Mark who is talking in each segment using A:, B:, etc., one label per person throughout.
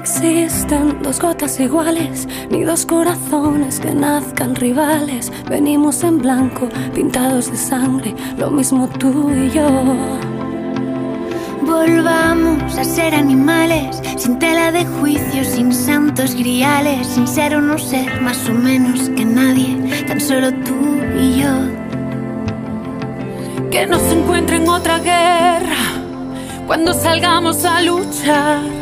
A: existen dos gotas iguales, ni dos corazones que nazcan rivales. Venimos en blanco, pintados de sangre, lo mismo tú y yo.
B: Volvamos a ser animales, sin tela de juicio, sin santos griales, sin ser o no ser más o menos que nadie, tan solo tú y yo.
A: Que no se encuentren otra guerra cuando salgamos a luchar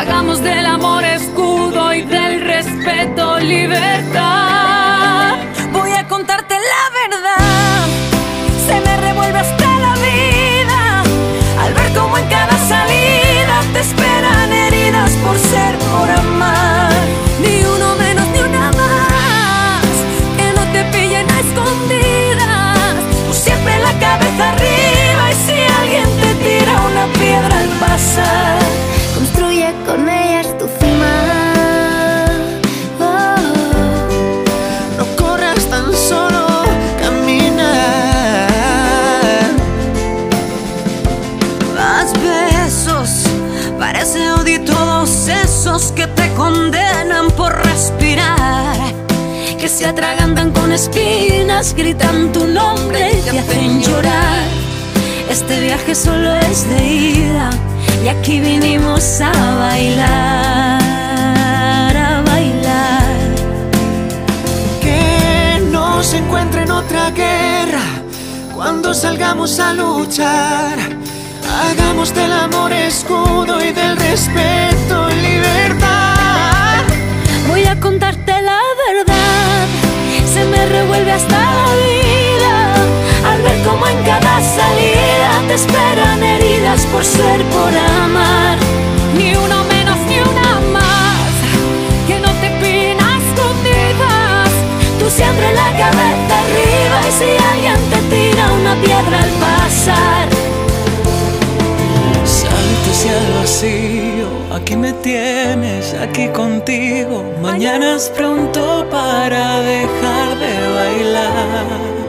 A: Hagamos del amor escudo y del respeto libertad. Voy a contarte la verdad. Se me revuelve hasta la vida al ver cómo en cada salida te esperan se atragantan con espinas, gritan tu nombre y te hacen llorar. Este viaje solo es de ida y aquí vinimos a bailar, a bailar.
C: Que no se en otra guerra cuando salgamos a luchar. Hagamos del amor escudo y del respeto
A: revuelve hasta la vida al ver cómo en cada salida te esperan heridas por ser, por amar. Ni uno menos ni una más, que no te pina escondidas. Tú siempre la cabeza arriba y si alguien te tira una piedra al pasar.
C: Salto hacia el vacío, aquí me tienes, aquí contigo. Mañana es pronto para dejar de bailar.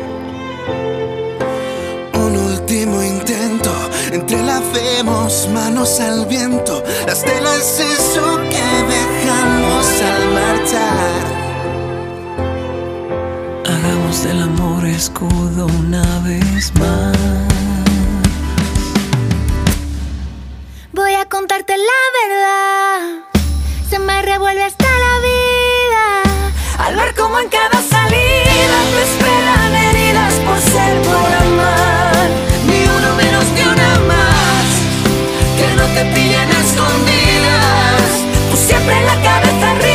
C: entrelacemos manos al viento, las telas eso que dejamos al marchar. Hagamos del amor escudo una vez más.
B: Contarte la verdad, se me revuelve hasta la vida
A: al ver cómo en cada salida te esperan heridas por ser por amar. Ni una más. Que no te pillen escondidas. Tú siempre la cabeza arriba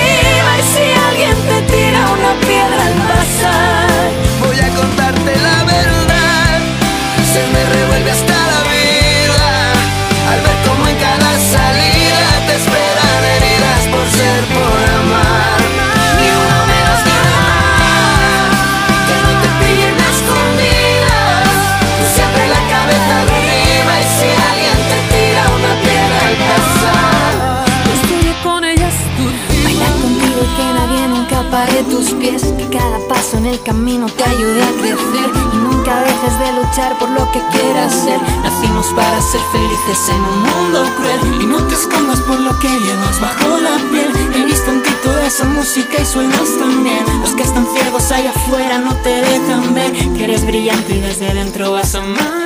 C: cada
B: paso en el camino te ayude a crecer y nunca dejes de luchar por lo que quieras ser. Nacimos para ser felices en un mundo cruel
C: y no te escondas por lo que llevas bajo la piel. He visto en ti toda esa música y sueños también. Los que están ciegos allá afuera no te dejan ver que eres brillante y desde dentro vas a amanecer.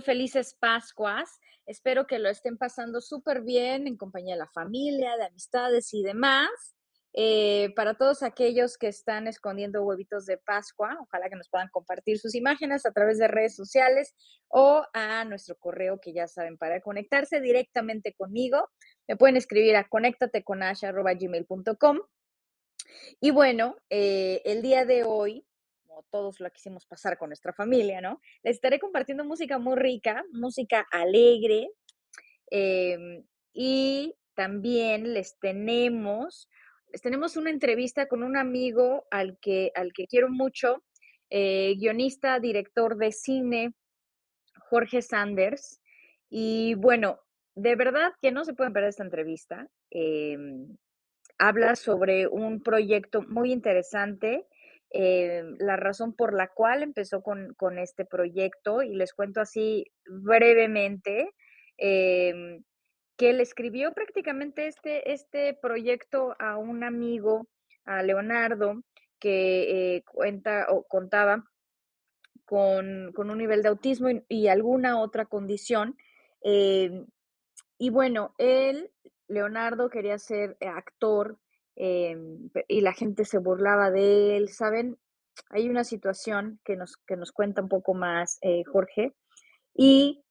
D: felices Pascuas. Espero que lo estén pasando súper bien en compañía de la familia, de amistades y demás. Eh, para todos aquellos que están escondiendo huevitos de Pascua, ojalá que nos puedan compartir sus imágenes a través de redes sociales o a nuestro correo que ya saben para conectarse directamente conmigo. Me pueden escribir a conéctateconash.gmail.com. Y bueno, eh, el día de hoy todos lo quisimos pasar con nuestra familia, ¿no? Les estaré compartiendo música muy rica, música alegre. Em, y también les tenemos, les tenemos una entrevista con un amigo al que, al que quiero mucho, eh, guionista, director de cine, Jorge Sanders. Y bueno, de verdad que no se pueden perder esta entrevista. Em, habla sobre un proyecto muy interesante eh, la razón por la cual empezó con, este proyecto y les cuento así brevemente em, que le escribió prácticamente este, este proyecto a un amigo, a Leonardo, que eh, cuenta o contaba con, un nivel de autismo y, alguna otra condición. Em, y bueno, él, Leonardo, quería ser actor Em, y la gente se burlaba de él, ¿saben? Hay una situación que nos, que nos cuenta un poco más eh, Jorge y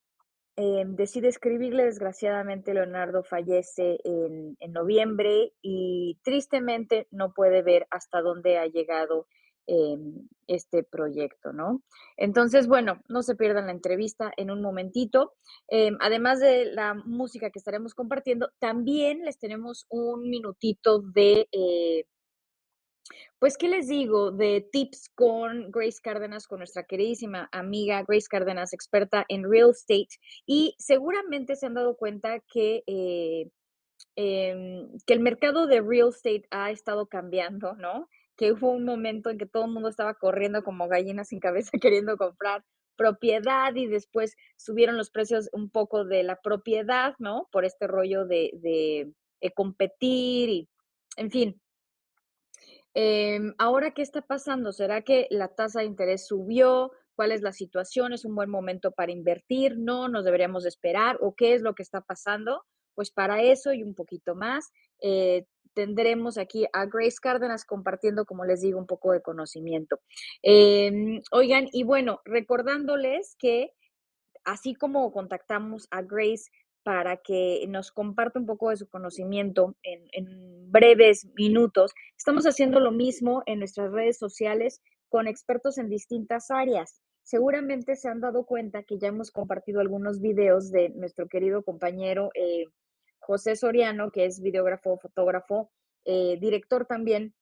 D: em, decide escribirle, desgraciadamente Leonardo fallece en, en, noviembre y tristemente no puede ver hasta dónde ha llegado este proyecto, ¿no? Entonces, bueno, no se pierdan la entrevista en un momentito. Em, además de la música que estaremos compartiendo, también les tenemos un minutito de... Eh, pues, ¿qué les digo? De tips con Grace Cárdenas, con nuestra queridísima amiga Grace Cárdenas, experta en real estate. Y seguramente se han dado cuenta que, eh, em, que el mercado de real estate ha estado cambiando, ¿no? Que hubo un momento en que todo el mundo estaba corriendo como gallinas sin cabeza queriendo comprar propiedad y después subieron los precios un poco de la propiedad, ¿no? Por este rollo de, de, competir y, en fin. Em, ahora, ¿qué está pasando? ¿Será que la tasa de interés subió? ¿Cuál es la situación? ¿Es un buen momento para invertir? ¿No? ¿Nos deberíamos esperar? ¿O qué es lo que está pasando? Pues para eso y un poquito más, eh, tendremos aquí a Grace Cárdenas compartiendo, como les digo, un poco de conocimiento. Em, oigan, y bueno, recordándoles que así como contactamos a Grace para que nos comparta un poco de su conocimiento en, breves minutos, estamos haciendo lo mismo en nuestras redes sociales con expertos en distintas áreas. seguramente se han dado cuenta que ya hemos compartido algunos videos de nuestro querido compañero eh, José Soriano, que es videógrafo, fotógrafo, eh, director también.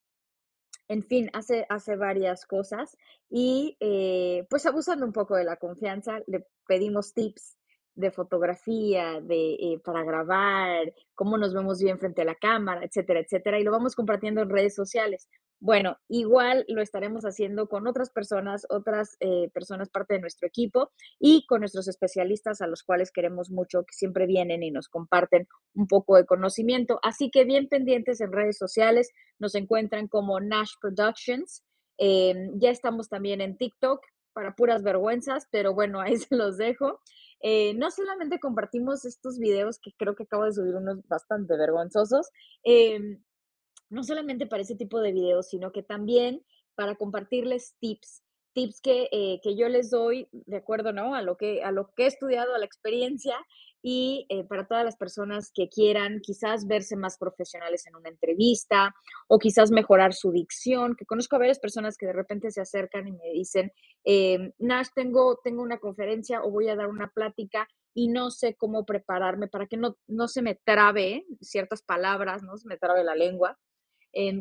D: En fin, hace, hace varias cosas y eh, pues abusando un poco de la confianza, le pedimos tips de fotografía, de, eh, para grabar, cómo nos vemos bien frente a la cámara, etcétera, etcétera, y lo vamos compartiendo en redes sociales. Bueno, igual lo estaremos haciendo con otras personas, otras eh, personas parte de nuestro equipo y con nuestros especialistas a los cuales queremos mucho, que siempre vienen y nos comparten un poco de conocimiento. Así que bien pendientes en redes sociales, nos encuentran como Nash Productions. Em, ya estamos también en TikTok para puras vergüenzas, pero bueno, ahí se los dejo. Eh, no solamente compartimos estos videos, que creo que acabo de subir unos bastante vergonzosos, em, no solamente para ese tipo de videos, sino que también para compartirles tips, tips que, eh, que yo les doy de acuerdo ¿no? a, lo que, a lo que he estudiado, a la experiencia y eh, para todas las personas que quieran quizás verse más profesionales en una entrevista o quizás mejorar su dicción, que conozco a varias personas que de repente se acercan y me dicen, eh, Nash, tengo, tengo una conferencia o voy a dar una plática y no sé cómo prepararme para que no, no se me trabe ciertas palabras, no se me trabe la lengua,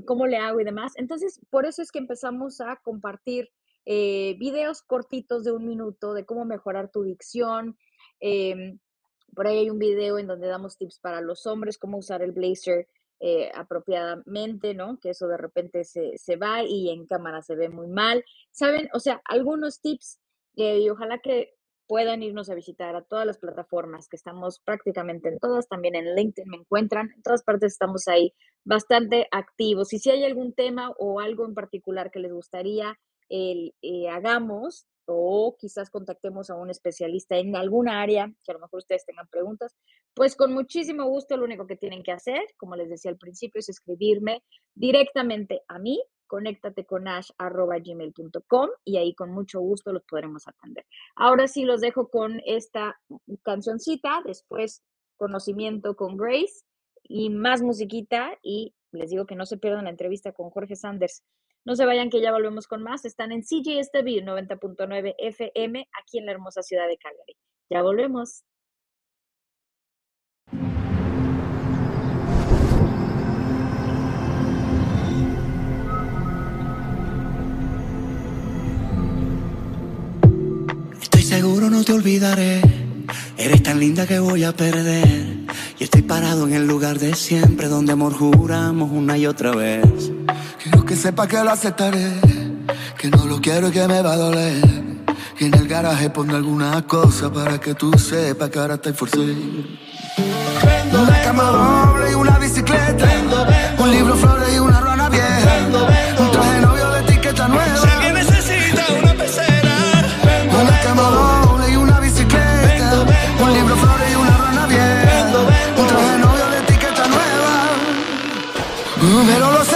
D: cómo le hago y demás. Entonces, por eso es que empezamos a compartir eh, videos cortitos de un minuto de cómo mejorar tu dicción. Em, por ahí hay un video en donde damos tips para los hombres, cómo usar el blazer eh, apropiadamente, ¿no? Que eso de repente se, se, va y en cámara se ve muy mal. ¿Saben? O sea, algunos tips eh, y ojalá que puedan irnos a visitar a todas las plataformas que estamos prácticamente en todas, también en LinkedIn me encuentran, en todas partes estamos ahí bastante activos. Y si hay algún tema o algo en particular que les gustaría el, eh, hagamos o quizás contactemos a un especialista en alguna área, que a lo mejor ustedes tengan preguntas, pues con muchísimo gusto lo único que tienen que hacer, como les decía al principio, es escribirme directamente a mí, conéctate con ash.gmail.com y ahí con mucho gusto los podremos atender. Ahora sí los dejo con esta cancioncita, después conocimiento con Grace y más musiquita y les digo que no se pierdan la entrevista con Jorge Sanders. No se vayan que ya volvemos con más. Están en CGSTV 90.9 FM aquí en la hermosa ciudad de Calgary. Ya volvemos.
E: Seguro no te olvidaré. Eres tan linda que voy a perder. Y estoy parado en el lugar de siempre donde amor juramos una y otra vez. Quiero que sepa que lo aceptaré, que no lo quiero y que me va a doler. Que en el garaje pongo alguna cosa para que tú sepas que ahora estoy forcé. Una cama doble y una bicicleta, un libro, flores y una rana vieja, un traje Pero los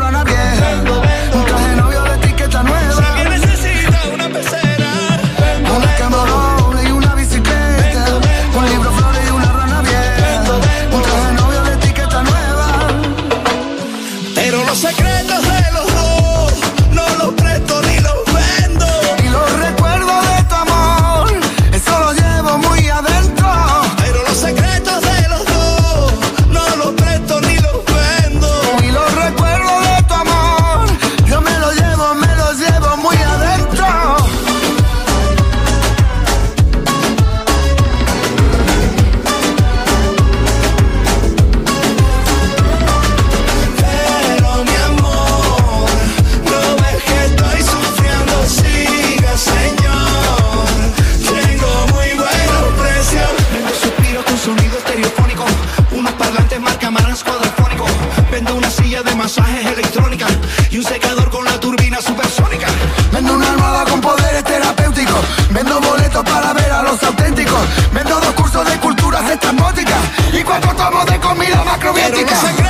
F: soviética.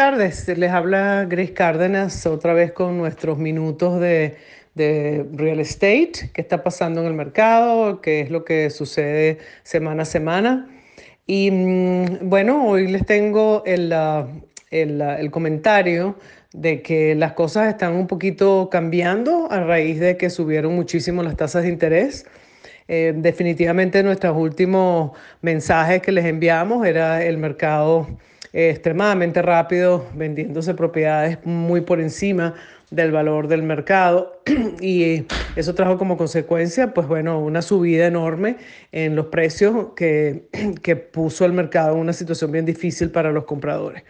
F: Tardes. Les habla Grace Cárdenas otra vez con nuestros minutos de, de, real estate, qué está pasando en el mercado, qué es lo que sucede semana a semana. Y mm, bueno, hoy les tengo el, el, el comentario de que las cosas están un poquito cambiando a raíz de que subieron muchísimo las tasas de interés. Eh, definitivamente nuestros últimos mensajes que les enviamos era el mercado extremadamente rápido, vendiéndose propiedades muy por encima del valor del mercado. Y eso trajo como consecuencia, pues bueno, una subida enorme en los precios que, que puso el mercado en una situación bien difícil para los compradores.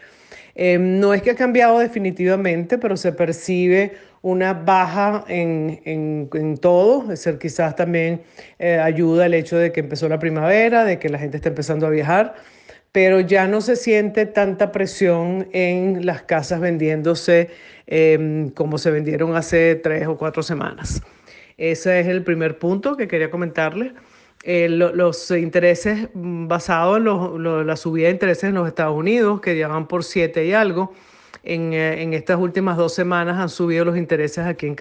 F: Eh, no es que ha cambiado definitivamente, pero se percibe una baja en, en, en todo, es decir, quizás también eh, ayuda el hecho de que empezó la primavera, de que la gente está empezando a viajar pero ya no se siente tanta presión en las casas vendiéndose em, como se vendieron hace tres o cuatro semanas. Ese es el primer punto que quería comentarles. Eh, los intereses basados en la subida de intereses en los Estados Unidos, que llevan por siete y algo, eh, en, estas últimas dos semanas han subido los intereses aquí en,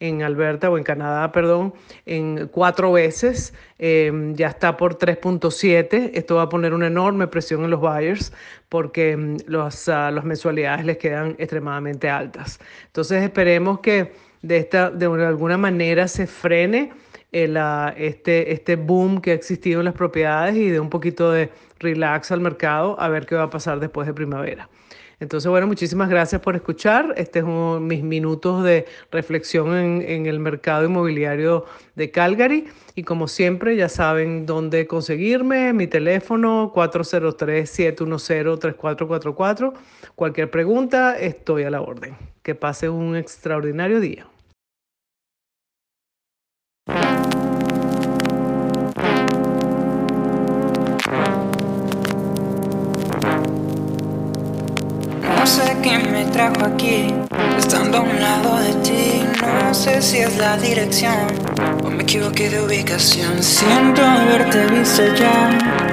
F: en Alberta o en Canadá, perdón, en cuatro veces. Em, ya está por 3.7. Esto va a poner una enorme presión en los buyers porque em, los, uh, las mensualidades les quedan extremadamente altas. Entonces esperemos que de, esta, de alguna manera se frene el, este, este boom que ha existido en las propiedades y de un poquito de relax al mercado a ver qué va a pasar después de primavera. Entonces, bueno, muchísimas gracias por escuchar. Este es un, mis minutos de reflexión en, en, el mercado inmobiliario de Calgary. Y como siempre, ya saben dónde conseguirme. Mi teléfono 403-710-3444. Cualquier pregunta, estoy a la orden. Que pase un extraordinario día.
G: No sé qué me trajo aquí, estando a un lado de ti. No sé si es la dirección o me equivoqué de ubicación. Siento haberte visto ya,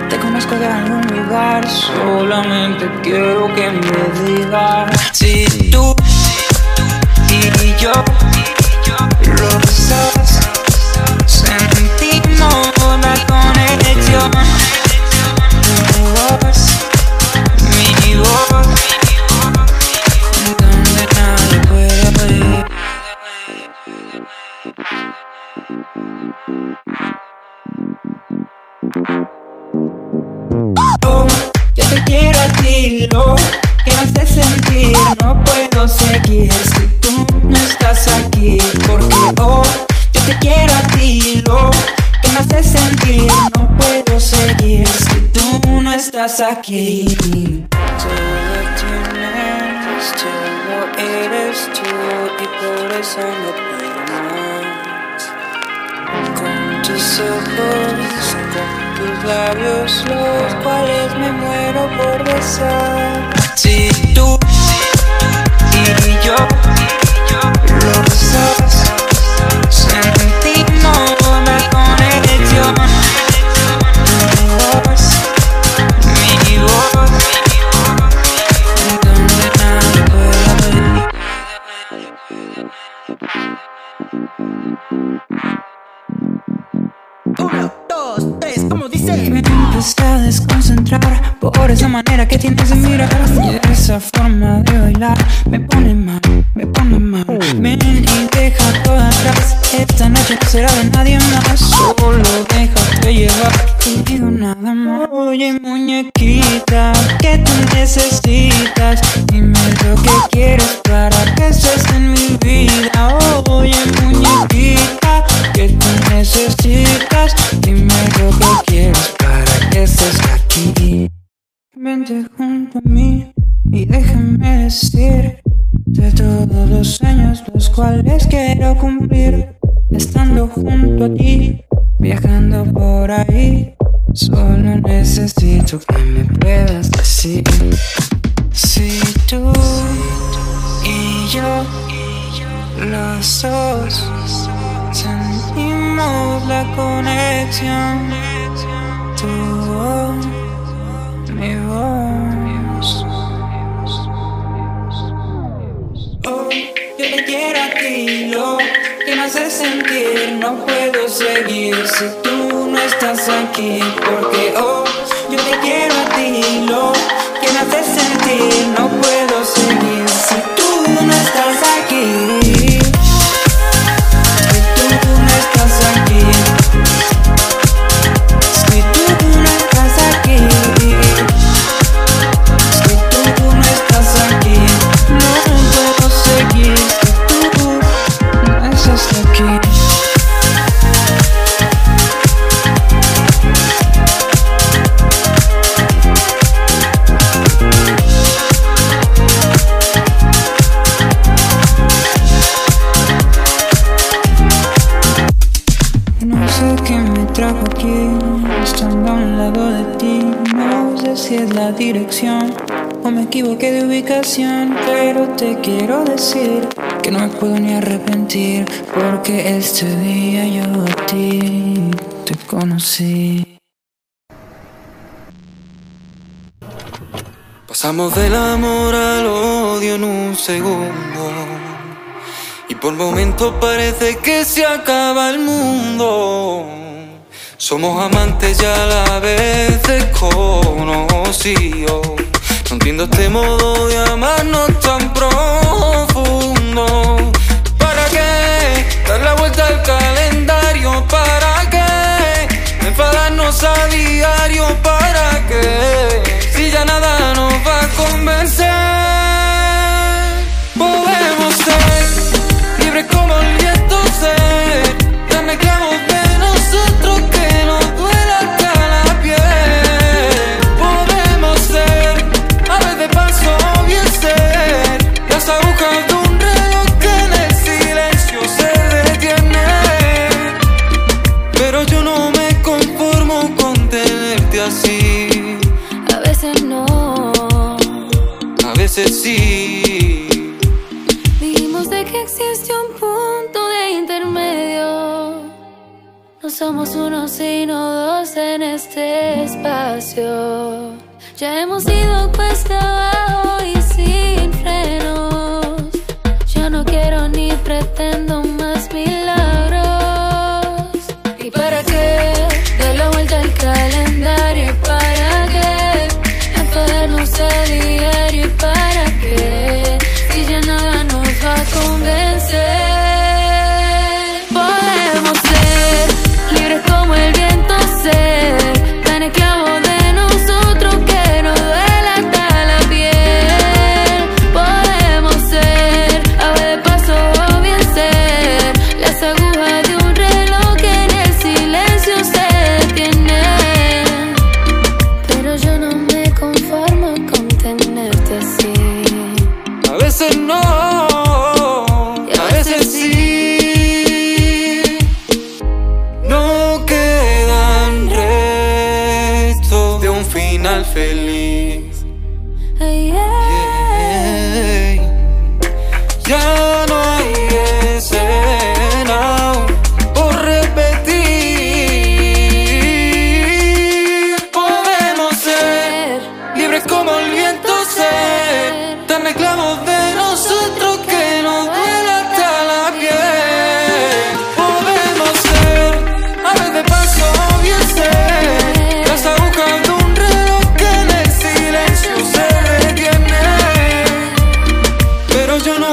G: te conozco de algún lugar. Solamente quiero que me digas si tú y yo los dos sentimos la conexión. Tu Yo te quiero a ti, lo que me hace sentir. No puedo seguir si tú no estás aquí. Porque oh, yo te quiero a ti, lo que me hace sentir. No puedo seguir si tú no estás aquí. Todo tienes, todo eres tú y por eso no ojos, tus labios, los cuales me muero por besar. Empecé a desconcentrar por esa manera que tienes de mirar y esa forma de bailar me pone mal, me pone mal. Ven y deja todo atrás. Esta noche no será de nadie más. Solo déjate llevar. Digo nada más. Oye, muñequita, que tú necesitas. Dime lo que quieres para que estés en mi vida. Oye, muñequita, que tú necesitas. Dime lo que quieres Vente junto a mí y déjame decir de todos los sueños los cuales quiero cumplir. Estando junto a ti, viajando por ahí, Solo necesito que me puedas decir si tú y yo, los dos, sentimos la conexión. Tu voz, Oh, yo te quiero a ti, lo que me hace sentir. No puedo seguir si tú no estás aquí. Porque, oh, yo te quiero a ti, lo que me hace sentir. No puedo seguir si tú no estás aquí. Quiero decir que no me puedo ni arrepentir, porque este día yo a ti te conocí.
H: Pasamos del amor al odio en un segundo. Y por momentos parece que se acaba el mundo. Somos amantes y a la vez desconocidos. Entiendo este modo de amarnos tan profundo.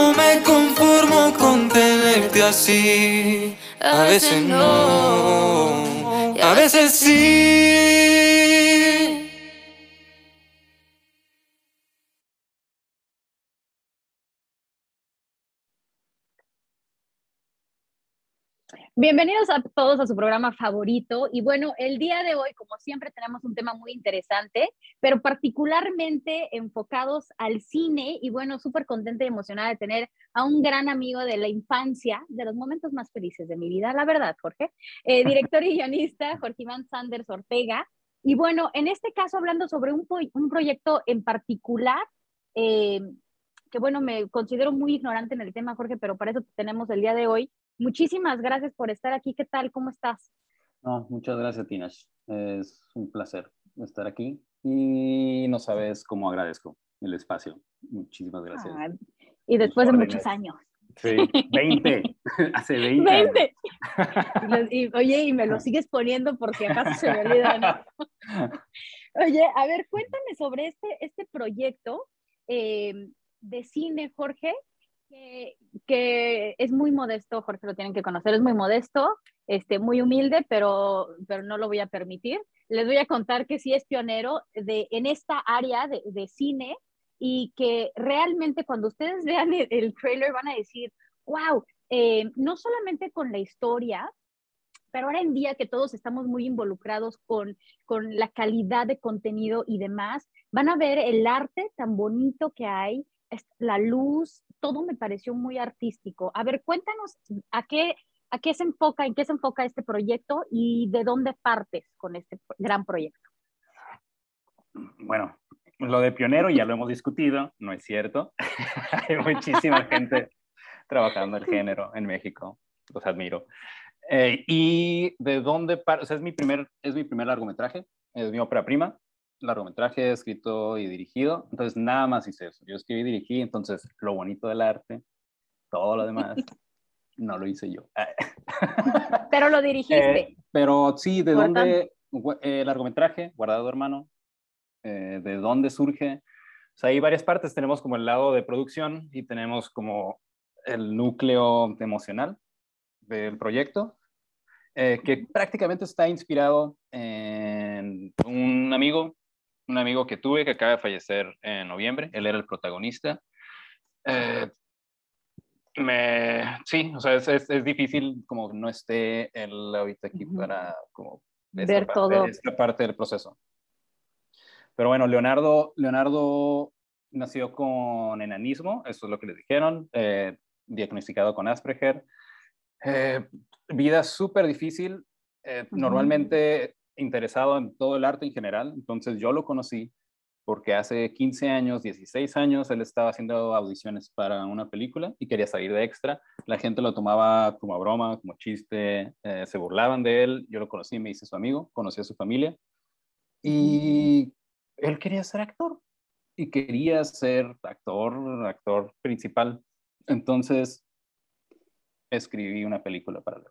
H: No me conformo con tenerte así.
I: A veces no,
H: a veces sí.
D: Bienvenidos a todos a su programa favorito. Y bueno, el día de hoy, como siempre, tenemos un tema muy interesante, pero particularmente enfocados al cine. Y bueno, súper contenta y emocionada de tener a un gran amigo de la infancia, de los momentos más felices de mi vida, la verdad, Jorge. Eh, director y guionista, Jorge Iván Sanders Ortega.
J: Y bueno, en este caso, hablando sobre un, un proyecto en particular, eh, que bueno, me considero muy ignorante en el tema, Jorge, pero para eso tenemos el día de hoy. Muchísimas gracias por estar aquí. ¿Qué tal? ¿Cómo estás?
K: No, muchas gracias, Tinash. Es un placer estar aquí y no sabes cómo agradezco el espacio. Muchísimas gracias.
J: y después de muchos años.
K: Sí, 20, hace 20. 20.
J: Y, oye, y me lo sigues poniendo porque acaso se me olvida, ¿no? Oye, a ver, cuéntame sobre este, este proyecto eh, de cine, Jorge, que, que, es muy modesto, Jorge lo tienen que conocer, es muy modesto, este, muy humilde, pero, pero no lo voy a permitir. Les voy a contar que sí es pionero de, en esta área de, de cine y que realmente cuando ustedes vean el, trailer van a decir, wow, eh, no solamente con la historia, pero ahora en día que todos estamos muy involucrados con, con la calidad de contenido y demás, van a ver el arte tan bonito que hay, la luz, todo me pareció muy artístico. A ver, cuéntanos a qué, a qué se enfoca, en qué se enfoca este proyecto y de dónde partes con este gran proyecto.
K: Bueno, lo de pionero ya lo hemos discutido, no es cierto. Hay muchísima gente trabajando el género en México, los admiro. Eh, y de dónde, o es mi primer, es mi primer largometraje, es mi ópera prima, largometraje escrito y dirigido, entonces nada más hice eso. Yo escribí y dirigí, entonces lo bonito del arte, todo lo demás, no lo hice yo.
J: pero lo dirigiste.
K: Eh, pero sí, ¿de dónde? Eh, largometraje, guardado hermano, eh, de dónde surge. O sea, hay varias partes. Tenemos como el lado de producción y tenemos como el núcleo emocional del proyecto, eh, que prácticamente está inspirado en un amigo, un amigo que tuve que acaba de fallecer en noviembre. Él era el protagonista. Eh, me, sí, o sea, es, es, difícil como no esté él ahorita aquí para como
J: ver todo.
K: Esta parte del proceso. Pero bueno, Leonardo, Leonardo nació con enanismo, eso es lo que le dijeron, eh, diagnosticado con Asperger. Eh, vida súper difícil, eh, normalmente interesado en todo el arte en general, entonces yo lo conocí porque hace 15 años, 16 años, él estaba haciendo audiciones para una película y quería salir de extra. La gente lo tomaba como broma, como chiste, se burlaban de él. Yo lo conocí, me hice su amigo, conocí a su familia. Y él quería ser actor y quería ser actor, actor principal. Entonces, escribí una película para él.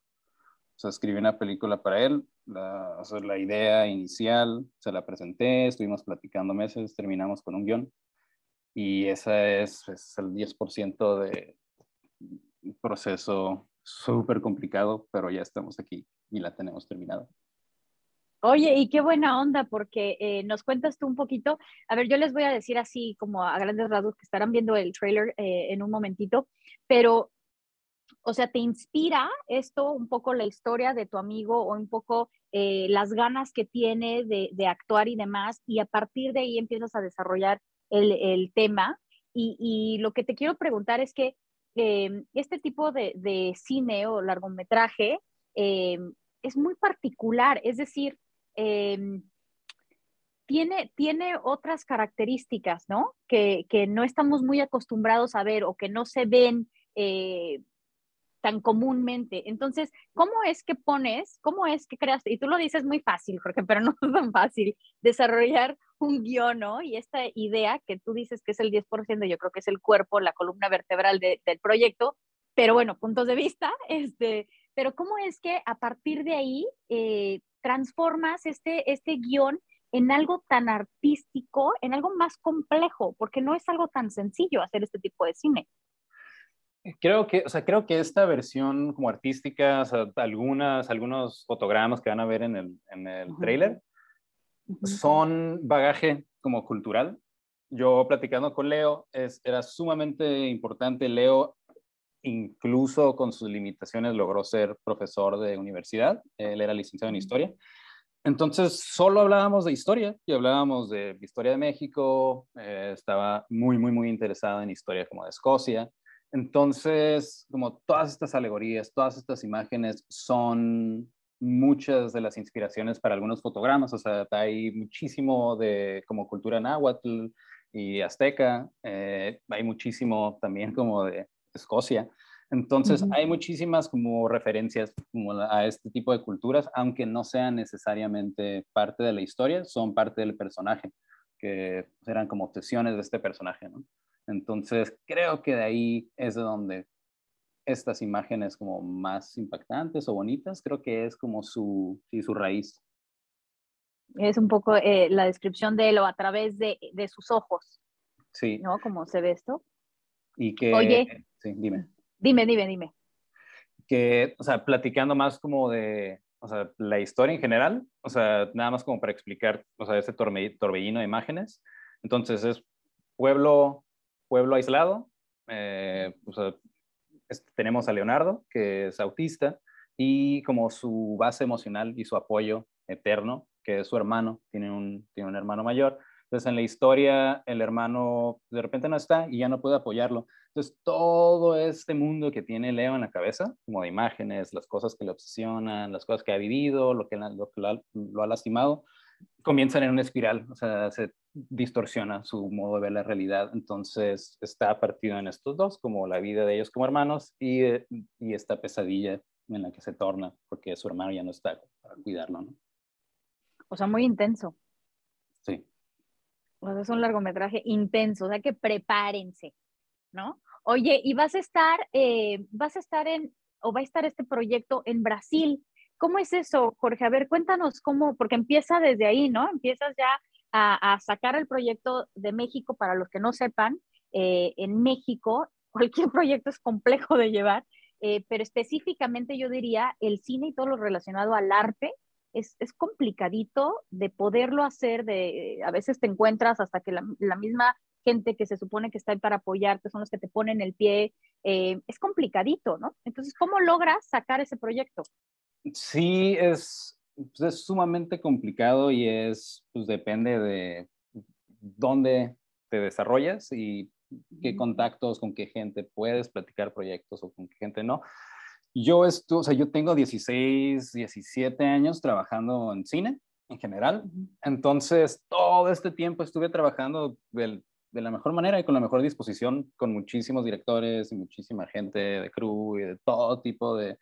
K: O sea, escribí una película para él, la, la idea inicial, se la presenté, estuvimos platicando meses, terminamos con un guion y ese es, es el 10% de proceso súper complicado, pero ya estamos aquí y la tenemos terminada.
J: Oye, y qué buena onda, porque eh, nos cuentas tú un poquito. A ver, yo les voy a decir así como a grandes rasgos que estarán viendo el trailer eh, en un momentito, pero, o sea, ¿te inspira esto un poco la historia de tu amigo o un poco eh, las ganas que tiene de, actuar y demás? Y a partir de ahí empiezas a desarrollar el, tema. Y, lo que te quiero preguntar es que este tipo de, cine o largometraje es muy particular, es decir, Em, tiene, tiene otras características, ¿no? Que, no estamos muy acostumbrados a ver o que no se ven eh, tan comúnmente. Entonces, ¿cómo es que pones, cómo es que creas, y tú lo dices muy fácil, Jorge, pero no es tan fácil, desarrollar un guion, ¿no? Y esta idea que tú dices que es el 10%, yo creo que es el cuerpo, la columna vertebral del proyecto, pero bueno, puntos de vista, este, pero ¿cómo es que a partir de ahí eh, transformas este, este guion en algo tan artístico, en algo más complejo, porque no es algo tan sencillo hacer este tipo de cine.
K: Creo que, o sea, creo que esta versión como artística, algunas, algunos fotogramas que van a ver en el, en el trailer, son bagaje como cultural. Yo platicando con Leo, es, era sumamente importante. Leo incluso con sus limitaciones logró ser profesor de universidad, él era licenciado en historia. Entonces, solo hablábamos de historia y hablábamos de historia de México, eh, estaba muy, muy, muy interesado en historia como de Escocia. Entonces, como todas estas alegorías, todas estas imágenes son muchas de las inspiraciones para algunos fotogramas, o sea, hay muchísimo de como cultura náhuatl y azteca, eh, hay muchísimo también como de Escocia. Entonces, hay muchísimas como referencias como a este tipo de culturas, aunque no sean necesariamente parte de la historia, son parte del personaje, que eran como obsesiones de este personaje, ¿no? Entonces, creo que de ahí es de donde estas imágenes como más impactantes o bonitas, creo que es como su, sí, su raíz.
J: Es un poco eh, la descripción de él o a través de, de, sus ojos.
K: Sí.
J: ¿No? Como se ve esto.
K: Y que...
J: Oye.
K: Sí, dime.
J: Dime, dime, dime.
K: Que, o sea, platicando más como de, o sea, la historia en general, o sea, nada más como para explicar, o sea, ese torbellino de imágenes. Entonces es pueblo, pueblo aislado, eh, tenemos a Leonardo, que es autista, y como su base emocional y su apoyo eterno, que es su hermano, tiene un, tiene un hermano mayor. Entonces en la historia el hermano de repente no está y ya no puede apoyarlo. Entonces todo este mundo que tiene Leo en la cabeza, como de imágenes, las cosas que le obsesionan, las cosas que ha vivido, lo que, lo, lo ha lastimado, comienzan en una espiral, o sea, se distorsiona su modo de ver la realidad. Entonces está partido en estos dos, como la vida de ellos como hermanos y, y esta pesadilla en la que se torna porque su hermano ya no está para cuidarlo, ¿no?
J: O sea, muy intenso.
K: Sí.
J: O sea, es un largometraje intenso, o sea que prepárense, ¿no? Oye, y vas a estar, eh, vas a estar en, o va a estar este proyecto en Brasil. ¿Cómo es eso, Jorge? A ver, cuéntanos cómo, porque empieza desde ahí, ¿no? Empiezas ya a, sacar el proyecto de México, para los que no sepan, eh, en México cualquier proyecto es complejo de llevar, eh, pero específicamente yo diría el cine y todo lo relacionado al arte es, es complicadito de poderlo hacer, de, a veces te encuentras hasta que la, misma gente que se supone que está ahí para apoyarte son los que te ponen el pie, eh, es complicadito, ¿no? Entonces, ¿cómo logras sacar ese proyecto?
K: Sí, es, pues es sumamente complicado y es, pues depende de dónde te desarrollas y qué contactos, con qué gente puedes platicar proyectos o con qué gente no. Yo, esto, o sea, yo tengo 16, 17 años trabajando en cine en general, entonces todo este tiempo estuve trabajando de, de la mejor manera y con la mejor disposición con muchísimos directores y muchísima gente de crew y de todo tipo de,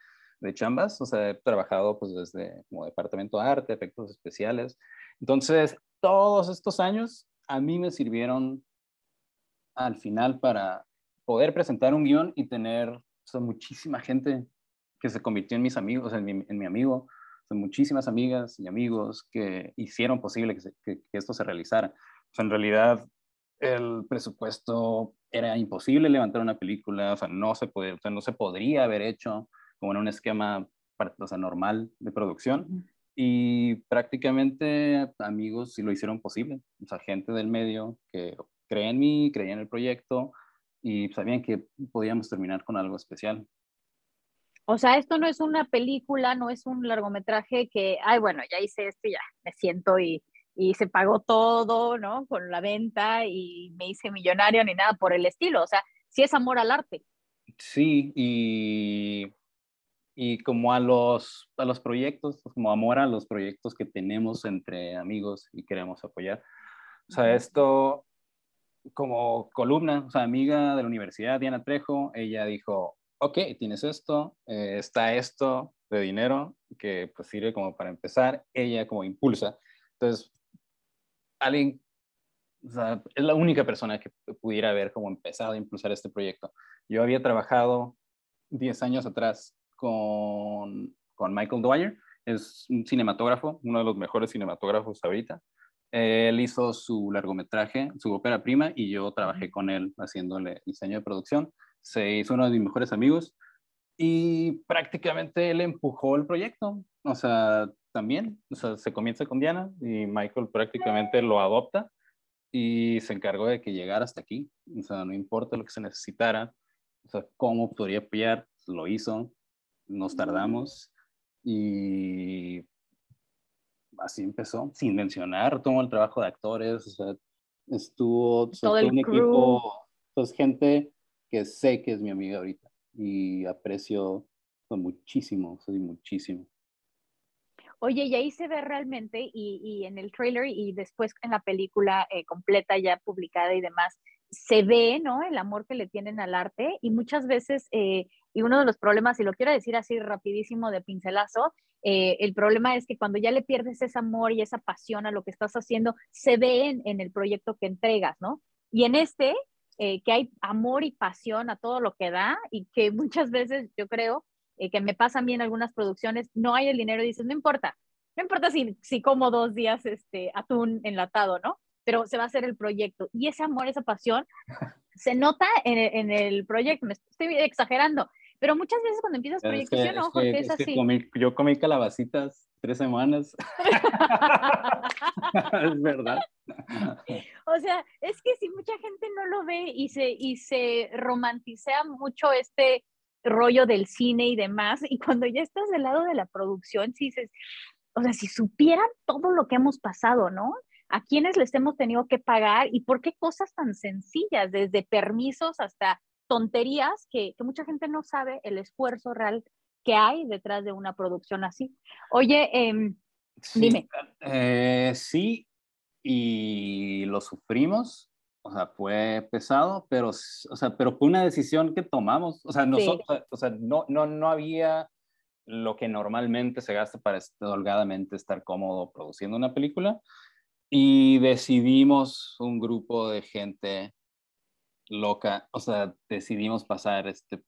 K: de chambas, o sea, he trabajado pues desde como departamento de arte, efectos especiales. Entonces, todos estos años a mí me sirvieron al final para poder presentar un guion y tener o muchísima gente que se convirtió en mis amigos, en mi, amigo, o sea, muchísimas amigas y amigos que hicieron posible que, que, esto se realizara. O sea, en realidad el presupuesto era imposible levantar una película, o sea, no se, puede, o sea, no se podría haber hecho como en un esquema o sea, normal de producción. Y prácticamente amigos sí lo hicieron posible. O sea, gente del medio que cree en mí, creía en el proyecto y sabían que podíamos terminar con algo especial.
J: O sea, esto no es una película, no es un largometraje que, ay, bueno, ya hice esto y ya me siento y, y se pagó todo, ¿no? Con la venta y me hice millonario ni nada por el estilo. O sea, sí es amor al arte.
K: Sí, y y como a los, a los proyectos, pues, como amor a los proyectos que tenemos entre amigos y queremos apoyar. O sea, esto como columna, o sea, amiga de la universidad, Diana Trejo, ella dijo, ok, tienes esto, eh, está esto de dinero que pues sirve como para empezar, ella como impulsa. Entonces, alguien, o sea, es la única persona que pudiera haber como empezado a impulsar este proyecto. Yo había trabajado 10 años atrás con, con Michael Dwyer, es un cinematógrafo, uno de los mejores cinematógrafos ahorita. Él hizo su largometraje, su ópera prima, y yo trabajé con él haciéndole diseño de producción. Se hizo uno de mis mejores amigos y prácticamente él empujó el proyecto. O sea, también, o sea, se comienza con Diana y Michael prácticamente lo adopta y se encargó de que llegara hasta aquí. O sea, no importa lo que se necesitara, o sea, cómo podría apoyar, lo hizo nos tardamos y así empezó, sin mencionar todo el trabajo de actores, o sea, estuvo
J: todo el
K: un
J: crew.
K: equipo, pues gente que sé que es mi amiga ahorita y aprecio pues, muchísimo, soy muchísimo.
J: Oye, y ahí se ve realmente, y, y en el trailer y después en la película eh, completa ya publicada y demás, se ve, ¿no? El amor que le tienen al arte y muchas veces, eh, y uno de los problemas, y lo quiero decir así rapidísimo de pincelazo, eh, el problema es que cuando ya le pierdes ese amor y esa pasión a lo que estás haciendo, se ve en, en el proyecto que entregas, ¿no? Y en este, eh, que hay amor y pasión a todo lo que da y que muchas veces yo creo que me pasa a mí en algunas producciones, no hay el dinero y dices, no importa, no importa si, si como dos días este, atún enlatado, ¿no? pero se va a hacer el proyecto. Y ese amor, esa pasión, se nota en, en el proyecto. Me estoy exagerando, pero muchas veces cuando empiezas proyectos,
K: es,
J: no, Jorge, es, así.
K: yo comí calabacitas tres semanas. es verdad.
J: O sea, es que si mucha gente no lo ve y se, y se romanticea mucho este rollo del cine y demás, y cuando ya estás del lado de la producción, si dices, o sea, si supieran todo lo que hemos pasado, ¿no? a quienes les hemos tenido que pagar y por qué cosas tan sencillas, desde permisos hasta tonterías que, mucha gente no sabe el esfuerzo real que hay detrás de una producción así. Oye, em, dime.
K: Eh, sí, y lo sufrimos, o sea, fue pesado, pero, o sea, pero fue una decisión que tomamos, o sea, nosotros, o sea, no, no, no había lo que normalmente se gasta para holgadamente estar cómodo produciendo una película. Y decidimos un grupo de gente loca, o sea, decidimos pasar este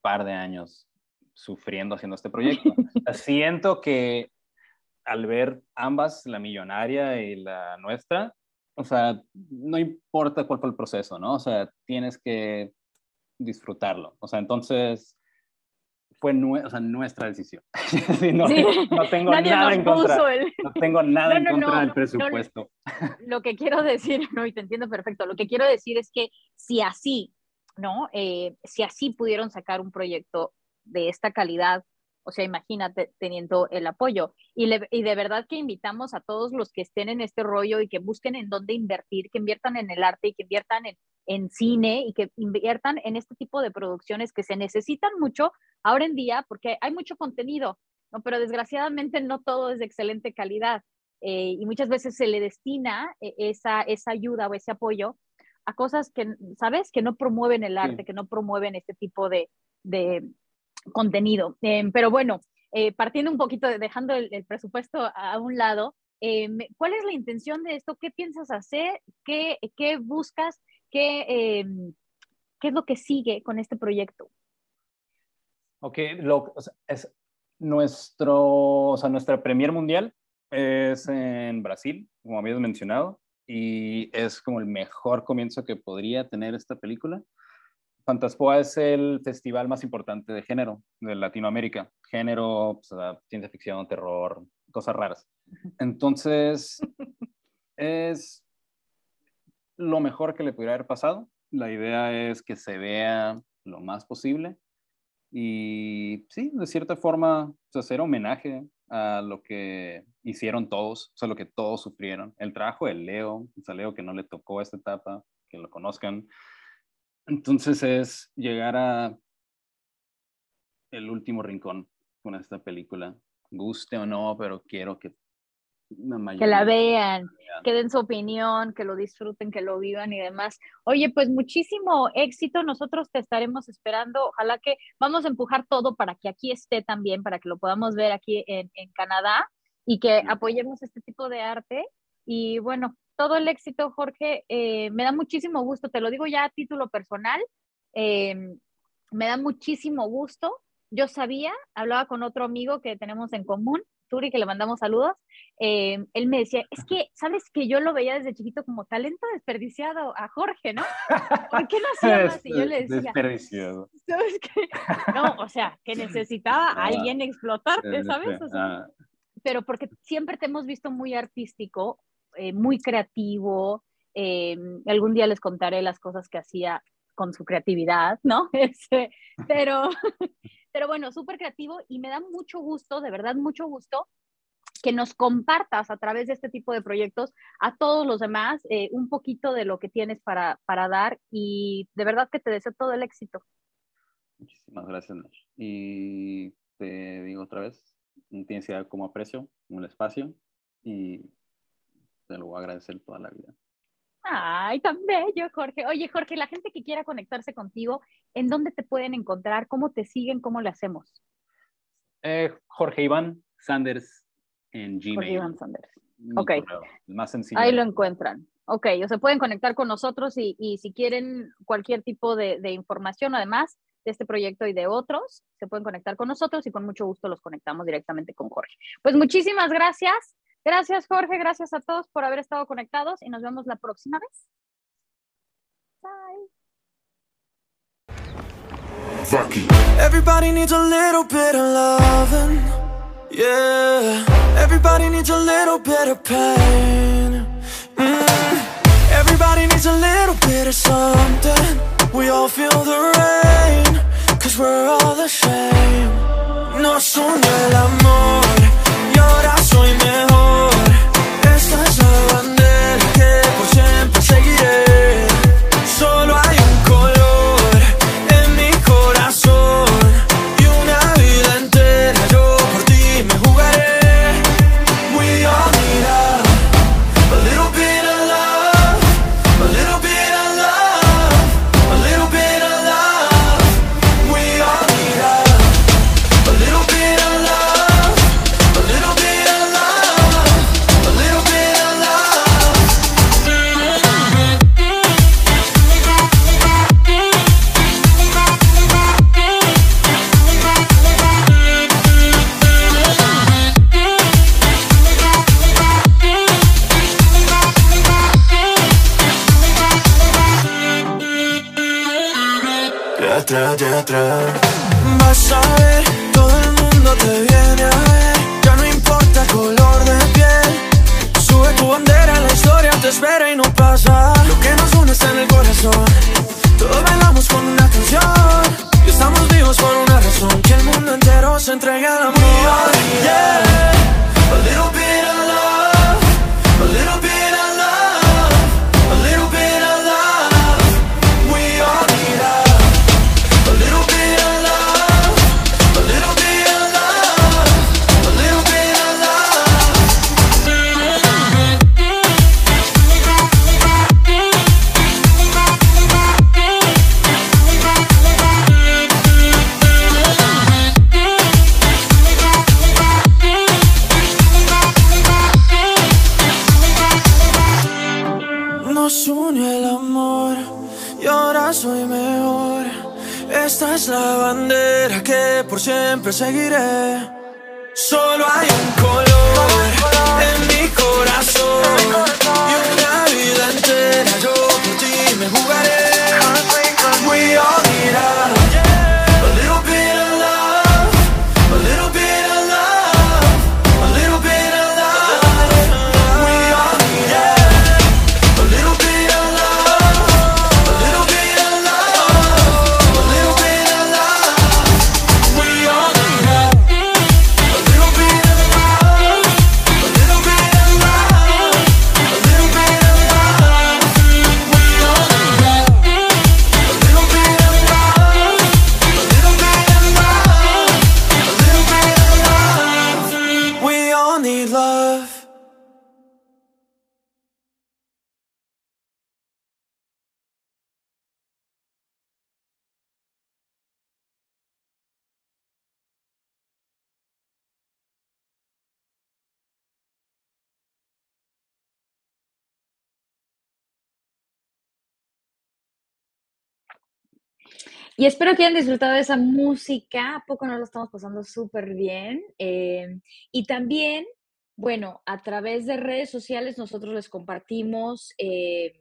K: par de años sufriendo haciendo este proyecto. Siento que al ver ambas, la millonaria y la nuestra, o sea, no importa cuál fue el proceso, ¿no? O sea, tienes que disfrutarlo. O sea, entonces, fue nuestra decisión. no, tengo nada en contra. No tengo nada en contra del presupuesto.
J: lo que quiero decir, no, y te entiendo perfecto, lo que quiero decir es que si así, ¿no? Eh, si así pudieron sacar un proyecto de esta calidad, o sea, imagínate teniendo el apoyo. Y, y, de verdad que invitamos a todos los que estén en este rollo y que busquen en dónde invertir, que inviertan en el arte y que inviertan en, en cine y que inviertan en este tipo de producciones que se necesitan mucho ahora en día porque hay mucho contenido, ¿no? pero desgraciadamente no todo es de excelente calidad eh, y muchas veces se le destina eh, esa, esa ayuda o ese apoyo a cosas que, ¿sabes? Que no promueven el arte, que no promueven este tipo de, de contenido. Eh, pero bueno, partiendo un poquito, dejando el, el presupuesto a un lado, ¿cuál es la intención de esto? ¿Qué piensas hacer? ¿Qué, qué buscas? ¿Qué, em, ¿Qué es lo que sigue con este proyecto?
K: Ok, lo, es nuestro, o sea, nuestra premier mundial es en Brasil, como habías mencionado, y es como el mejor comienzo que podría tener esta película. Fantaspoa es el festival más importante de género de Latinoamérica. Género, ciencia ficción, terror, cosas raras. Entonces, es lo mejor que le pudiera haber pasado. La idea es que se vea lo más posible y sí, de cierta forma, hacer homenaje a lo que hicieron todos, o sea, lo que todos sufrieron. El trabajo de Leo, o sea, Leo que no le tocó esta etapa, que lo conozcan. Entonces es llegar a el último rincón con esta película, guste o no, pero quiero que
J: que la vean, que den su opinión, que lo disfruten, que lo vivan y demás. Oye, pues muchísimo éxito. Nosotros te estaremos esperando. Ojalá que vamos a empujar todo para que aquí esté también, para que lo podamos ver aquí en, Canadá y que apoyemos este tipo de arte. Y bueno, todo el éxito, Jorge. Eh, me da muchísimo gusto, te lo digo ya a título personal. Eh, me da muchísimo gusto. Yo sabía, hablaba con otro amigo que tenemos en común, Turi, que le mandamos saludos, eh, él me decía, es que, ¿sabes que yo lo veía desde chiquito como talento desperdiciado a Jorge, ¿no? ¿Por qué no hacía más? Y yo le decía,
K: desperdiciado.
J: ¿sabes qué? No, o sea, que necesitaba a ah, alguien explotarte, ¿sabes? Ah. Pero porque siempre te hemos visto muy artístico, eh, muy creativo. Eh, algún día les contaré las cosas que hacía con su creatividad, ¿no? Este, pero, pero bueno, súper creativo y me da mucho gusto, de verdad, mucho gusto que nos compartas a través de este tipo de proyectos a todos los demás eh, un poquito de lo que tienes para, para dar y de verdad que te deseo todo el éxito.
K: Muchísimas gracias, Nash. Y te digo otra vez, tienes idea cómo aprecio un espacio y te lo voy a agradecer toda la vida.
D: Ay, tan bello, Jorge. Oye, Jorge, la gente que quiera conectarse contigo, ¿en dónde te pueden encontrar? ¿Cómo te siguen? ¿Cómo le hacemos?
K: Eh, Jorge Iván Sanders en Gmail.
D: Jorge Iván Sanders.
K: Mi
D: Ok.
K: correo, el más sencillo.
D: Ahí lo encuentran. Ok, o se pueden conectar con nosotros y, y si quieren cualquier tipo de, de información, además de este proyecto y de otros, se pueden conectar con nosotros y con mucho gusto los conectamos directamente con Jorge. Pues muchísimas gracias. Gracias, Jorge. Gracias a todos por haber estado conectados y nos vemos la próxima vez. Bye.
L: Everybody needs a little bit of loving. Yeah. Everybody needs a little bit of pain. Mm. Everybody needs a little bit of something. We all feel the rain. Cause we're all the same. Nos unió el amor. Y ahora soy mejor. Atrás, Vas a ver, todo el mundo te viene a ver. Ya no importa color de piel. Sube tu bandera, la historia te espera y no pasa. Lo que nos une está en el corazón. Todos bailamos con una canción. Y estamos vivos por una razón. Que el mundo entero se entregue al amor. Yeah. Siempre seguiré. Y
D: espero que hayan disfrutado de esa música. ¿A poco nos lo estamos pasando súper bien? Eh, y también, bueno, a través de redes sociales nosotros les compartimos eh,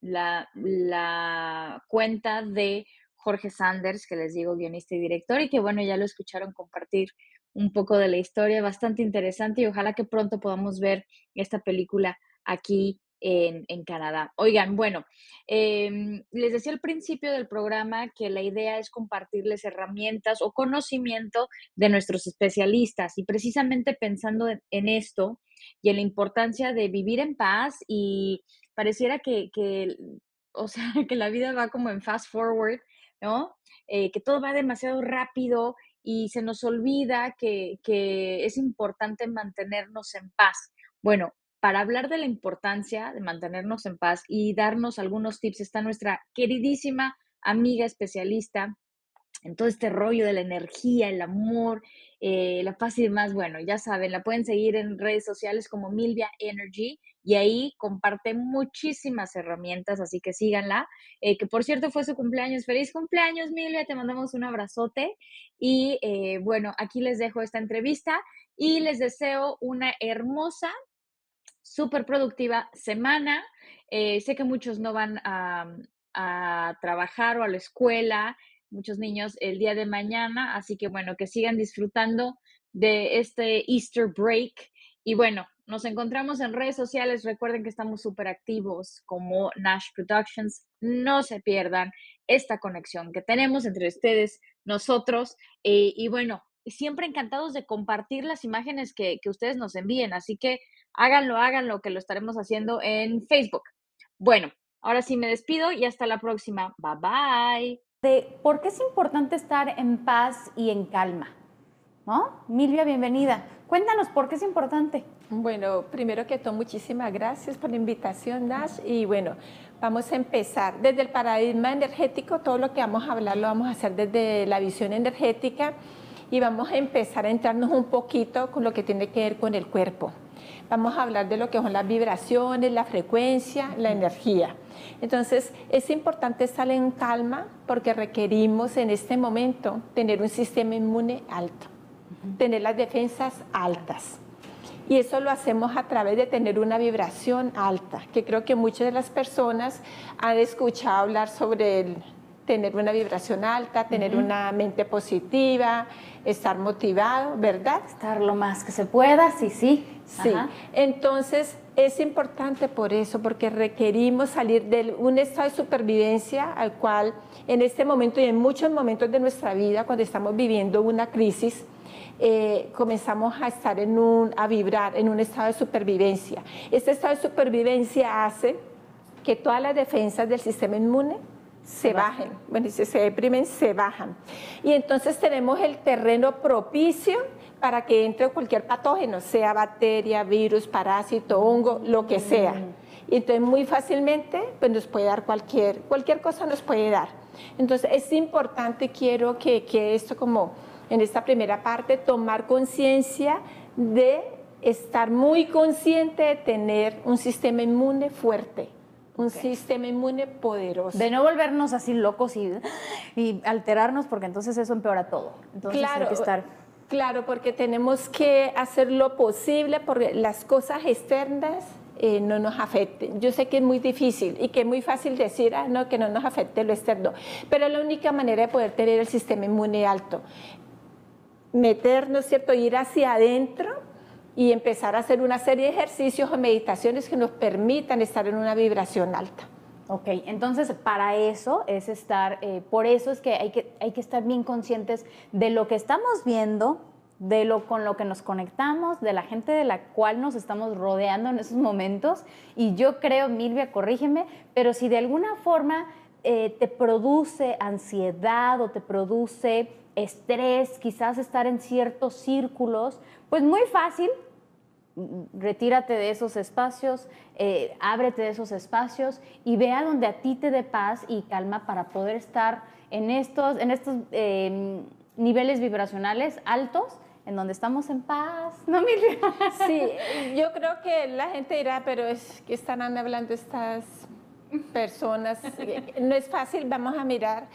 D: la, la cuenta de Jorge Sanders, que les digo, guionista y director, y que bueno, ya lo escucharon compartir un poco de la historia, bastante interesante, y ojalá que pronto podamos ver esta película aquí en, Canadá. Oigan, bueno, em, les decía al principio del programa que la idea es compartirles herramientas o conocimiento de nuestros especialistas y precisamente pensando en, en esto y en la importancia de vivir en paz y pareciera que, que, o sea, que la vida va como en fast forward, ¿no? Eh, que todo va demasiado rápido y se nos olvida que, que es importante mantenernos en paz. Bueno, para hablar de la importancia de mantenernos en paz y darnos algunos tips está nuestra queridísima amiga especialista en todo este rollo de la energía, el amor, eh, la paz y demás. Bueno, ya saben, la pueden seguir en redes sociales como Milvia Energy y ahí comparte muchísimas herramientas, así que síganla. Eh, que por cierto fue su cumpleaños. Feliz cumpleaños, Milvia, te mandamos un abrazote. Y eh, bueno, aquí les dejo esta entrevista y les deseo una hermosa, súper productiva semana. sé que muchos no van a, a trabajar o a la escuela muchos niños el día de mañana, así que bueno, que sigan disfrutando de este Easter break. Y bueno, nos encontramos en redes sociales. Recuerden que estamos súper activos como Nash Productions. No se pierdan esta conexión que tenemos entre ustedes, nosotros. Eh, y bueno, siempre encantados de compartir las imágenes que, que ustedes nos envíen. Así que háganlo, háganlo, que lo estaremos haciendo en Facebook. Bueno, ahora sí me despido y hasta la próxima. Bye bye
M: de por qué es importante estar en paz y en calma. ¿No? Milvia, bienvenida. Cuéntanos por qué es importante.
N: Bueno, primero que todo, muchísimas gracias por la invitación, Nash. Y bueno, vamos a empezar. Desde el paradigma energético, todo lo que vamos a hablar lo vamos a hacer desde la visión energética y vamos a empezar a entrarnos un poquito con lo que tiene que ver con el cuerpo. Vamos a hablar de lo que son las vibraciones, la frecuencia, la energía. Entonces, es importante estar en calma porque requerimos en este momento tener un sistema inmune alto, tener las defensas altas. Y eso lo hacemos a través de tener una vibración alta, que creo que muchas de las personas han escuchado hablar sobre el tener una vibración alta, tener una mente positiva, estar motivado, ¿verdad?
M: Estar lo más que se pueda, sí, sí.
N: Sí. Entonces, es importante por eso, porque requerimos salir de un estado de supervivencia al cual en este momento y en muchos momentos de nuestra vida, cuando estamos viviendo una crisis, eh, comenzamos a estar en un, a vibrar en un estado de supervivencia. Este estado de supervivencia hace que todas las defensas del sistema inmune se bajen, bueno, si se deprimen, se bajan. Y entonces tenemos el terreno propicio para que entre cualquier patógeno, sea bacteria, virus, parásito, hongo, lo que sea. Y entonces muy fácilmente pues nos puede dar cualquier, cualquier cosa nos puede dar. Entonces es importante, quiero que, que esto como en esta primera parte, tomar conciencia de estar muy consciente de tener un sistema inmune fuerte un sistema inmune poderoso.
M: De no volvernos así locos y, y, alterarnos, porque entonces eso empeora todo. Entonces
N: claro,
M: hay que estar...
N: claro, porque tenemos que hacer lo posible porque las cosas externas eh, no nos afecten. Yo sé que es muy difícil y que es muy fácil decir, ah, no, que no nos afecte lo externo, pero la única manera de poder tener el sistema inmune alto. Meternos, ¿cierto? Ir hacia adentro y empezar a hacer una serie de ejercicios o meditaciones que nos permitan estar en una vibración alta.
M: Ok, entonces para eso es estar, eh, por eso es que hay, que hay que estar bien conscientes de lo que estamos viendo, de lo con lo que nos conectamos, de la gente de la cual nos estamos rodeando en esos momentos. Y yo creo, Milvia, corrígeme, pero si de alguna forma eh, te produce ansiedad o te produce estrés, quizás estar en ciertos círculos, pues muy fácil, retírate de esos espacios, eh, ábrete de esos espacios y vea donde a ti te dé paz y calma para poder estar en estos, en estos em, niveles vibracionales altos en donde estamos en paz, ¿no, Miriam?
N: Sí, yo creo que la gente dirá, pero es que estarán hablando estas personas. No es fácil, vamos a mirar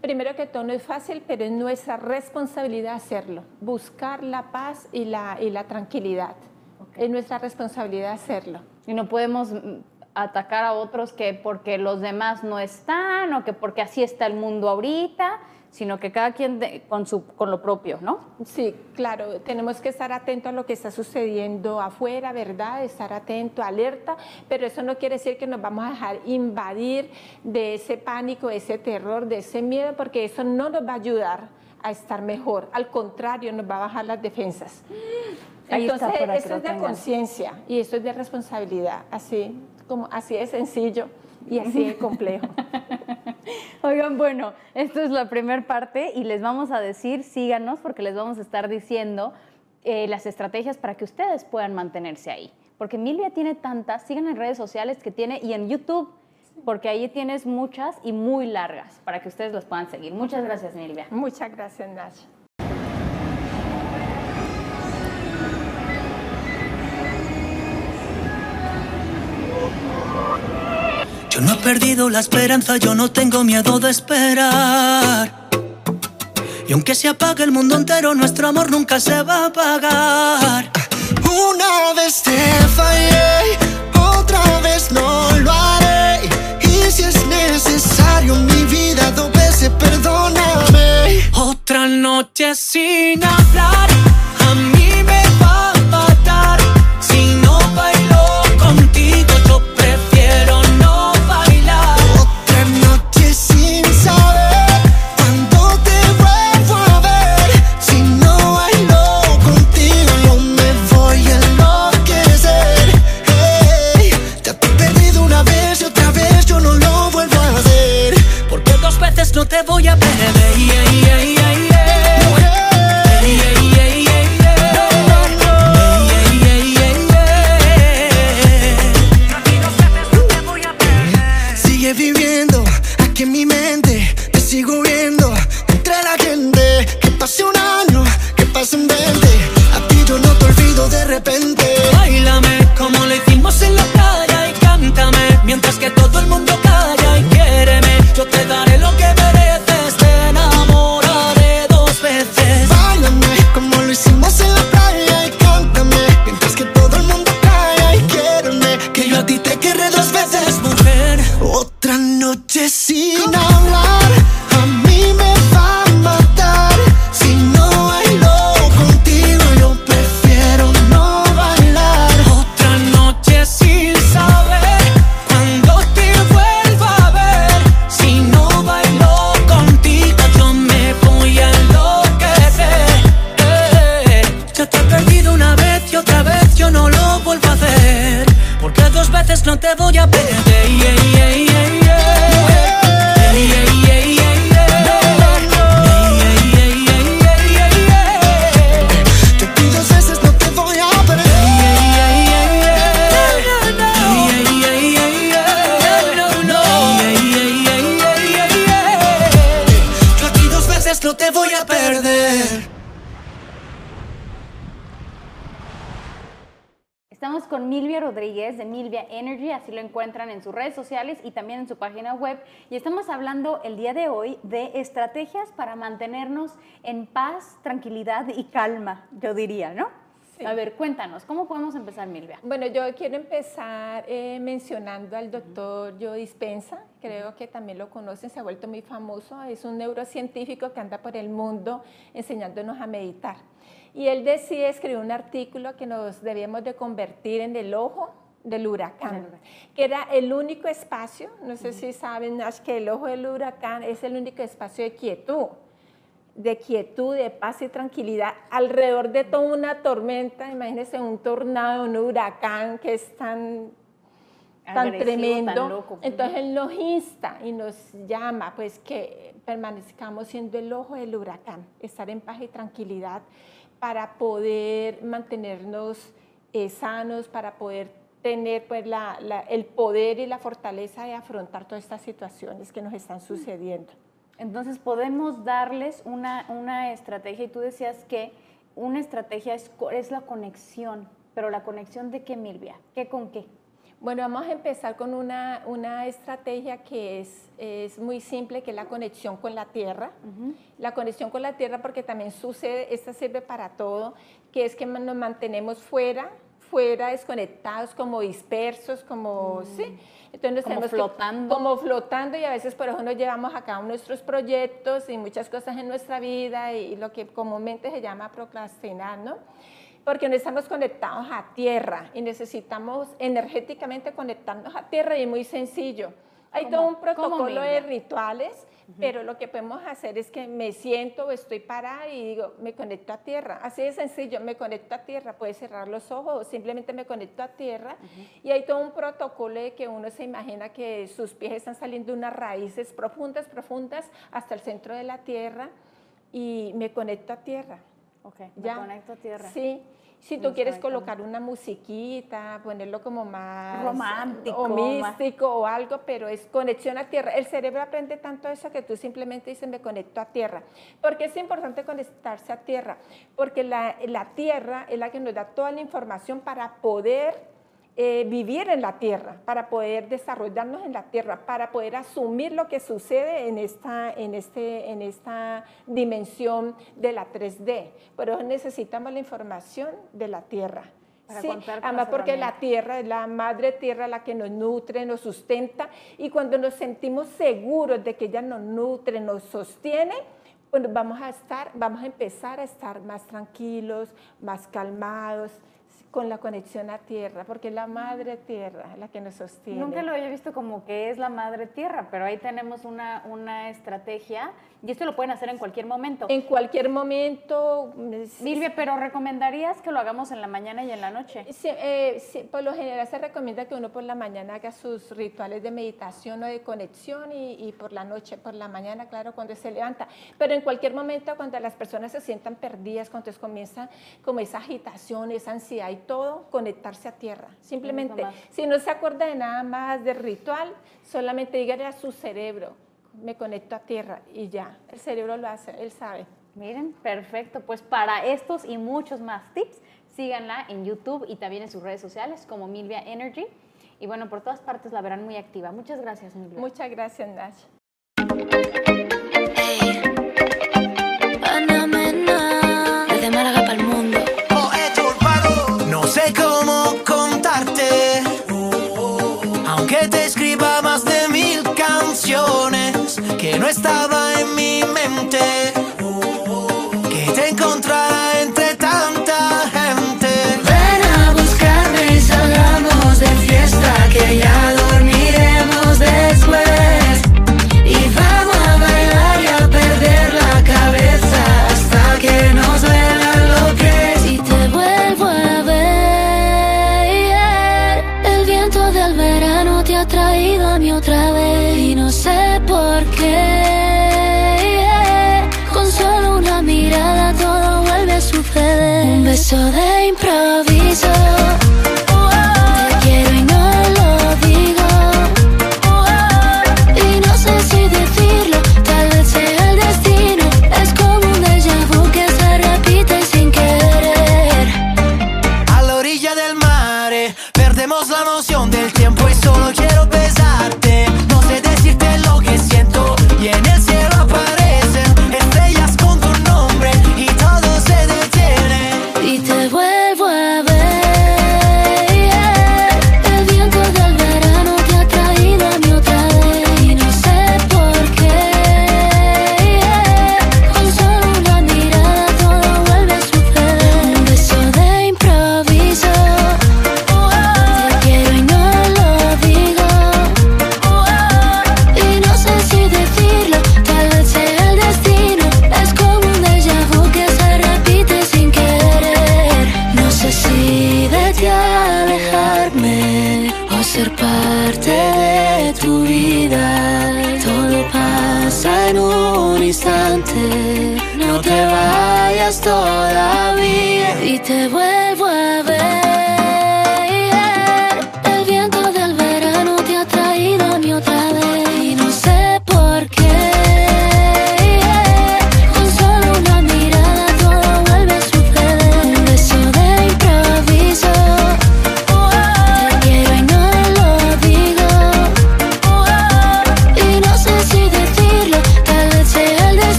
N: Primero que todo, no es fácil, pero es nuestra responsabilidad hacerlo, buscar la paz y la, y la tranquilidad. Es nuestra responsabilidad hacerlo.
M: Y no podemos mm, atacar a otros que porque los demás no están o que porque así está el mundo ahorita, sino que cada quien con, su, con lo propio, ¿no?
N: Sí, claro, tenemos que estar atentos a lo que está sucediendo afuera, ¿verdad? Estar atento, alerta, pero eso no quiere decir que nos vamos a dejar invadir de ese pánico, de ese terror, de ese miedo, porque eso no nos va a ayudar a estar mejor, al contrario, nos va a bajar las defensas. Entonces, eso es de conciencia y eso es de responsabilidad, así como así de sencillo y así de complejo.
M: Oigan, bueno, esto es la primera parte y les vamos a decir, síganos porque les vamos a estar diciendo eh, las estrategias para que ustedes puedan mantenerse ahí. Porque Milvia tiene tantas, sigan en redes sociales que tiene y en YouTube, porque ahí tienes muchas y muy largas para que ustedes las puedan seguir. Muchas gracias, Milvia.
N: Muchas gracias, Nash.
E: Yo no he perdido la esperanza, yo no tengo miedo de esperar. Y aunque se apague el mundo entero, nuestro amor nunca se va a apagar. Una vez te fallé, otra vez no lo haré. Y si es necesario mi vida, dos veces perdóname. Otra noche sin hablar, a mí no te voy a perder.
M: Estamos con Milvia Rodríguez de Milvia Energy, así lo encuentran en sus redes sociales y también en su página web. Y estamos hablando el día de hoy de estrategias para mantenernos en paz, tranquilidad y calma, yo diría, ¿no? A ver, cuéntanos, ¿cómo podemos empezar, Milvia?
N: Bueno, yo quiero empezar eh, mencionando al doctor Joe Dispensa, creo que también lo conocen, se ha vuelto muy famoso, es un neurocientífico que anda por el mundo enseñándonos a meditar. Y él decide escribir un artículo que nos debíamos de convertir en el ojo del huracán, que era el único espacio, no sé si saben, Nash, que el ojo del huracán es el único espacio de quietud, de quietud, de paz y tranquilidad alrededor de toda una tormenta, imagínense un tornado, un huracán que es tan tan
M: Agresivo,
N: tremendo.
M: tan loco.
N: Entonces él nos insta y nos llama pues que permanezcamos siendo el ojo del huracán, estar en paz y tranquilidad para poder mantenernos eh, sanos, para poder tener pues la- la- el poder y la fortaleza de afrontar todas estas situaciones que nos están sucediendo.
M: Entonces podemos darles una, una estrategia y tú decías que una estrategia es, es la conexión, pero la conexión de qué, Milvia? ¿Qué con qué?
N: Bueno, vamos a empezar con una, una estrategia que es, es muy simple, que es la conexión con la tierra. La conexión con la tierra porque también sucede, esta sirve para todo, que es que nos mantenemos fuera, fuera desconectados, como dispersos, como, sí. Entonces
M: Como
N: tenemos que-
M: flotando.
N: como flotando y a veces por eso nos llevamos a cabo nuestros proyectos y muchas cosas en nuestra vida y, lo que comúnmente se llama procrastinar, ¿no? Porque no estamos conectados a tierra y necesitamos energéticamente conectarnos a tierra y es muy sencillo. Hay todo un
M: ¿Cómo,
N: protocolo de rituales, pero lo que podemos hacer es que me siento o estoy parada y digo, me conecto a tierra. Así de sencillo, me conecto a tierra. Puedes cerrar los ojos o simplemente me conecto a tierra. Y hay todo un protocolo de que uno se imagina que sus pies están saliendo de unas raíces profundas, profundas, hasta el centro de la tierra y me conecto a tierra.
M: Ok, me
N: ¿Ya?
M: conecto a tierra.
N: Sí. Si tú quieres colocar una musiquita, ponerlo como más
M: Romántico,
N: o
M: más-
N: místico o algo, pero es conexión a tierra. El cerebro aprende tanto eso que tú simplemente dices me conecto a tierra. ¿Por qué es importante conectarse a tierra? Porque la, la tierra es la que nos da toda la información para poder eh, vivir en la tierra, para poder desarrollarnos en la tierra, para poder asumir lo que sucede en esta, en este, en esta dimensión de la 3D. Por eso necesitamos la información de la tierra. Sí, además porque la tierra es la madre tierra la que nos nutre, nos sustenta y cuando nos sentimos seguros de que ella nos nutre, nos sostiene, bueno, vamos a estar, vamos a empezar a estar más tranquilos, más calmados, con la conexión a tierra, porque es la madre tierra la que nos sostiene.
M: Nunca lo había visto como que es la madre tierra, pero ahí tenemos una, una estrategia y esto lo pueden hacer en cualquier momento.
N: En cualquier momento.
M: Silvia, pero ¿recomendarías que lo hagamos en la mañana y en la noche?
N: Sí, eh, sí, por lo general se recomienda que uno por la mañana haga sus rituales de meditación o de conexión y, y por la noche, por la mañana, claro, cuando se levanta. Pero en cualquier momento, cuando las personas se sientan perdidas, cuando comienza como esa agitación, esa ansiedad y todo, conectarse a tierra. Simplemente, si no se acuerda de nada más del ritual, solamente dígale a su cerebro, me conecto a tierra y ya, el cerebro lo hace, él sabe.
M: Miren, perfecto. Pues para estos y muchos más tips, síganla en YouTube y también en sus redes sociales como Milvia Energy. Y bueno, por todas partes la verán muy activa. Muchas gracias, Milvia.
N: Muchas gracias, Nash.
I: Pasa en un instante. No te vayas todavía. Y te vuelvo a ver.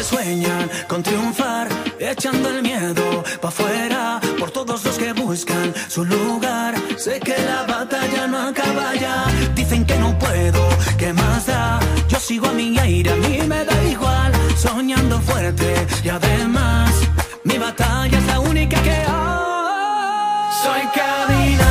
I: que
O: sueñan con triunfar, echando el miedo pa' afuera, por todos los que buscan su lugar. Sé que la batalla no acaba ya, dicen que no puedo, que más da? Yo sigo a mi aire, a mí me da igual, soñando fuerte y además, mi batalla es la única que hay. Soy cabina.